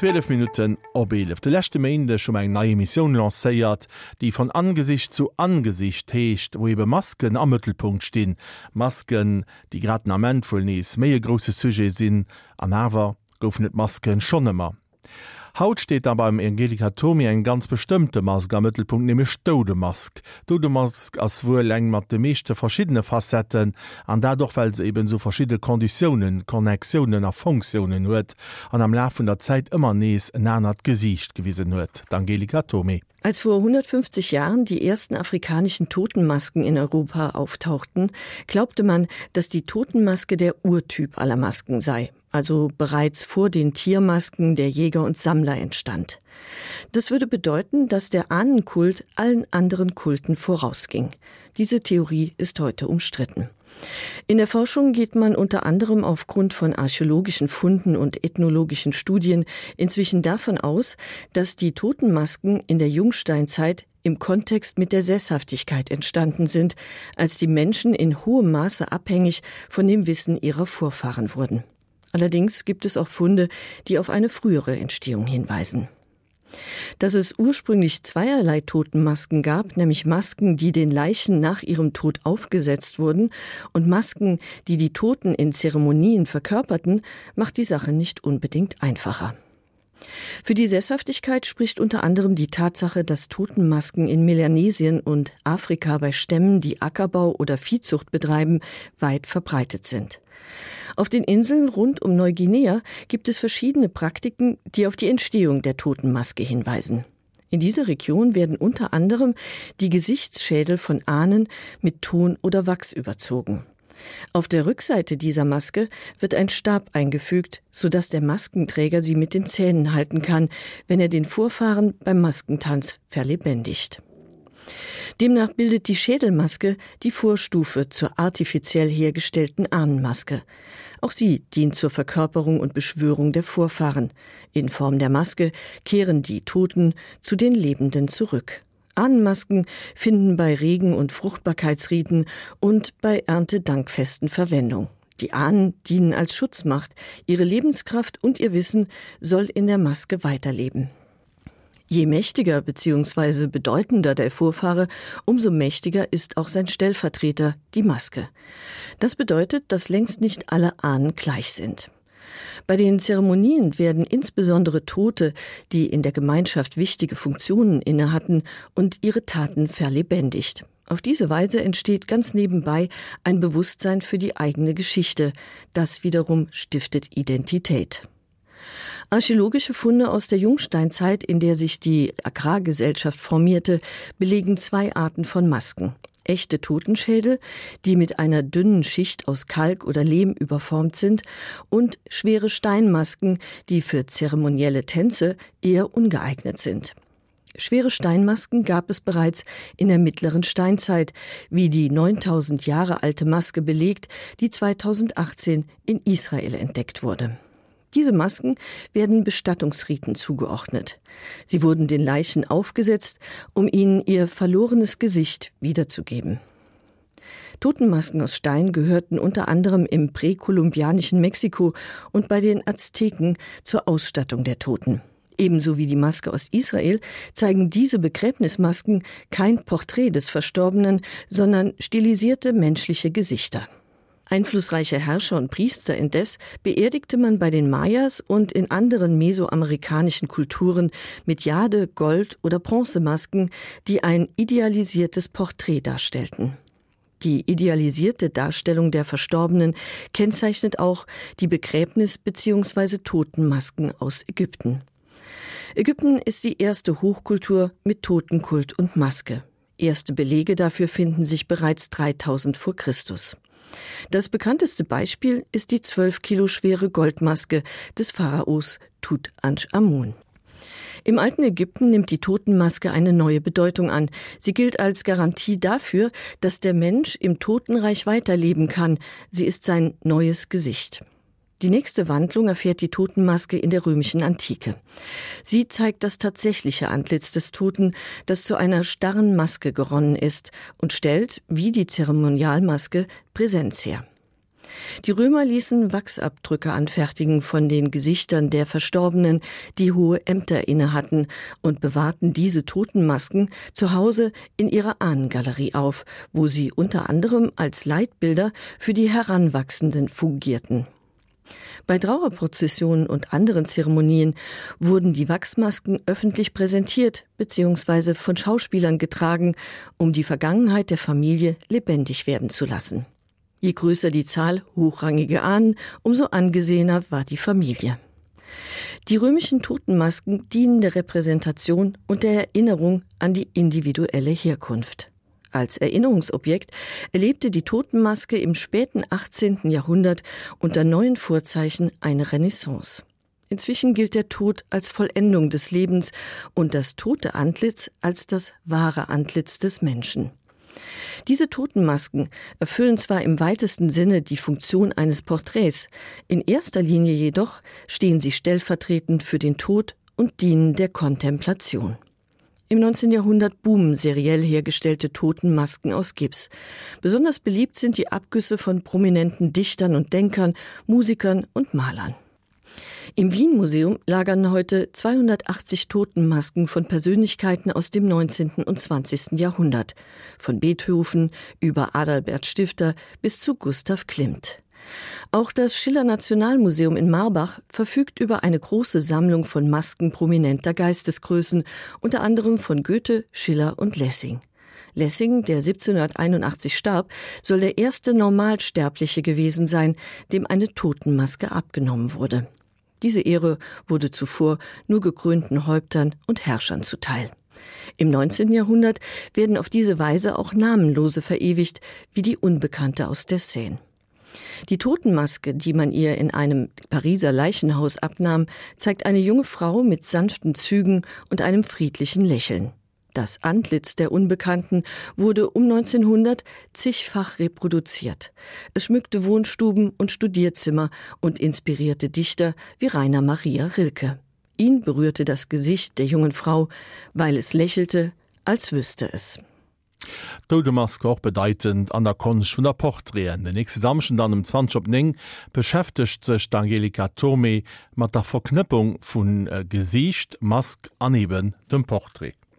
12 Minuten opelef. De lächte Meinde schon eng neue Mission lacéiert, die von Angesicht zu Angesicht heescht, wo iwbe Masken am Mëttelpunkt stehn, Masken, die grad Amment vull nees méie grosse Suje sinn, an Awer goufnet Masken schon immer. Haut steht aber im Angelikatomie eng ganz bestimmte Mask am Mittelpunkt nehme Stodemask. Dodemask as wo leng mat de meeschte verschiedene Facetten an dadurch weil ze eben so verschiedene Konditionen, Konnexionen a Funktionen huet an am Lauf der Zeit immer nees nanert Gesicht gewiesen huet. Angelikatomie. Als vor 150 Jahren die ersten afrikanischen Totenmasken in Europa auftauchten, glaubte man, dass die Totenmaske der Urtyp aller Masken sei also bereits vor den Tiermasken der Jäger und Sammler entstand. Das würde bedeuten, dass der Ahnenkult allen anderen Kulten vorausging. Diese Theorie ist heute umstritten. In der Forschung geht man unter anderem aufgrund von archäologischen Funden und ethnologischen Studien inzwischen davon aus, dass die Totenmasken in der Jungsteinzeit im Kontext mit der Sesshaftigkeit entstanden sind, als die Menschen in hohem Maße abhängig von dem Wissen ihrer Vorfahren wurden. Allerdings gibt es auch Funde, die auf eine frühere Entstehung hinweisen. Dass es ursprünglich zweierlei Totenmasken gab, nämlich Masken, die den Leichen nach ihrem Tod aufgesetzt wurden und Masken, die die Toten in Zeremonien verkörperten, macht die Sache nicht unbedingt einfacher. Für die Sesshaftigkeit spricht unter anderem die Tatsache, dass Totenmasken in Melanesien und Afrika bei Stämmen, die Ackerbau oder Viehzucht betreiben, weit verbreitet sind. Auf den Inseln rund um Neuguinea gibt es verschiedene Praktiken, die auf die Entstehung der Totenmaske hinweisen. In dieser Region werden unter anderem die Gesichtsschädel von Ahnen mit Ton oder Wachs überzogen. Auf der Rückseite dieser Maske wird ein Stab eingefügt, so dass der Maskenträger sie mit den Zähnen halten kann, wenn er den Vorfahren beim Maskentanz verlebendigt. Demnach bildet die Schädelmaske die Vorstufe zur artifiziell hergestellten Ahnenmaske. Auch sie dient zur Verkörperung und Beschwörung der Vorfahren. In Form der Maske kehren die Toten zu den Lebenden zurück. Ahnenmasken finden bei Regen- und Fruchtbarkeitsrieden und bei Erntedankfesten Verwendung. Die Ahnen dienen als Schutzmacht, ihre Lebenskraft und ihr Wissen soll in der Maske weiterleben. Je mächtiger bzw. bedeutender der Vorfahre, umso mächtiger ist auch sein Stellvertreter, die Maske. Das bedeutet, dass längst nicht alle Ahnen gleich sind. Bei den Zeremonien werden insbesondere Tote, die in der Gemeinschaft wichtige Funktionen inne hatten und ihre Taten verlebendigt. Auf diese Weise entsteht ganz nebenbei ein Bewusstsein für die eigene Geschichte. Das wiederum stiftet Identität. Archäologische Funde aus der Jungsteinzeit, in der sich die Agrargesellschaft formierte, belegen zwei Arten von Masken. Echte Totenschädel, die mit einer dünnen Schicht aus Kalk oder Lehm überformt sind, und schwere Steinmasken, die für zeremonielle Tänze eher ungeeignet sind. Schwere Steinmasken gab es bereits in der mittleren Steinzeit, wie die 9000 Jahre alte Maske belegt, die 2018 in Israel entdeckt wurde. Diese Masken werden Bestattungsriten zugeordnet. Sie wurden den Leichen aufgesetzt, um ihnen ihr verlorenes Gesicht wiederzugeben. Totenmasken aus Stein gehörten unter anderem im präkolumbianischen Mexiko und bei den Azteken zur Ausstattung der Toten. Ebenso wie die Maske aus Israel zeigen diese Begräbnismasken kein Porträt des Verstorbenen, sondern stilisierte menschliche Gesichter. Einflussreiche Herrscher und Priester indes beerdigte man bei den Mayas und in anderen mesoamerikanischen Kulturen mit Jade, Gold oder Bronzemasken, die ein idealisiertes Porträt darstellten. Die idealisierte Darstellung der Verstorbenen kennzeichnet auch die Begräbnis bzw. Totenmasken aus Ägypten. Ägypten ist die erste Hochkultur mit Totenkult und Maske. Erste Belege dafür finden sich bereits 3000 vor Christus. Das bekannteste Beispiel ist die zwölf Kilo schwere Goldmaske des Pharaos Tut Anch Amun. Im alten Ägypten nimmt die Totenmaske eine neue Bedeutung an. Sie gilt als Garantie dafür, dass der Mensch im Totenreich weiterleben kann. Sie ist sein neues Gesicht. Die nächste Wandlung erfährt die Totenmaske in der römischen Antike. Sie zeigt das tatsächliche Antlitz des Toten, das zu einer starren Maske geronnen ist und stellt, wie die Zeremonialmaske, Präsenz her. Die Römer ließen Wachsabdrücke anfertigen von den Gesichtern der Verstorbenen, die hohe Ämter inne hatten, und bewahrten diese Totenmasken zu Hause in ihrer Ahnengalerie auf, wo sie unter anderem als Leitbilder für die Heranwachsenden fungierten. Bei Trauerprozessionen und anderen Zeremonien wurden die Wachsmasken öffentlich präsentiert bzw. von Schauspielern getragen, um die Vergangenheit der Familie lebendig werden zu lassen. Je größer die Zahl hochrangige Ahnen, umso angesehener war die Familie. Die römischen Totenmasken dienen der Repräsentation und der Erinnerung an die individuelle Herkunft. Als Erinnerungsobjekt erlebte die Totenmaske im späten 18. Jahrhundert unter neuen Vorzeichen eine Renaissance. Inzwischen gilt der Tod als Vollendung des Lebens und das tote Antlitz als das wahre Antlitz des Menschen. Diese Totenmasken erfüllen zwar im weitesten Sinne die Funktion eines Porträts, in erster Linie jedoch stehen sie stellvertretend für den Tod und dienen der Kontemplation. Im 19. Jahrhundert boomen seriell hergestellte Totenmasken aus Gips. Besonders beliebt sind die Abgüsse von prominenten Dichtern und Denkern, Musikern und Malern. Im Wien Museum lagern heute 280 Totenmasken von Persönlichkeiten aus dem 19. und 20. Jahrhundert, von Beethoven über Adalbert Stifter bis zu Gustav Klimt. Auch das Schiller Nationalmuseum in Marbach verfügt über eine große Sammlung von Masken prominenter Geistesgrößen, unter anderem von Goethe, Schiller und Lessing. Lessing, der 1781 starb, soll der erste Normalsterbliche gewesen sein, dem eine Totenmaske abgenommen wurde. Diese Ehre wurde zuvor nur gekrönten Häuptern und Herrschern zuteil. Im 19. Jahrhundert werden auf diese Weise auch Namenlose verewigt, wie die Unbekannte aus der Seine. Die Totenmaske, die man ihr in einem Pariser Leichenhaus abnahm, zeigt eine junge Frau mit sanften Zügen und einem friedlichen Lächeln. Das Antlitz der Unbekannten wurde um 1900 zigfach reproduziert. Es schmückte Wohnstuben und Studierzimmer und inspirierte Dichter wie Rainer Maria Rilke. Ihn berührte das Gesicht der jungen Frau, weil es lächelte, als wüsste es. Dodemask auch bedeutend an der Konsch vun der Porträen. Den nächste Samschen dann im 20 Ning beschäftigt sech Angelika Tome mat der Verknüppung vun äh, Gesicht Mask aneben dem Porträt.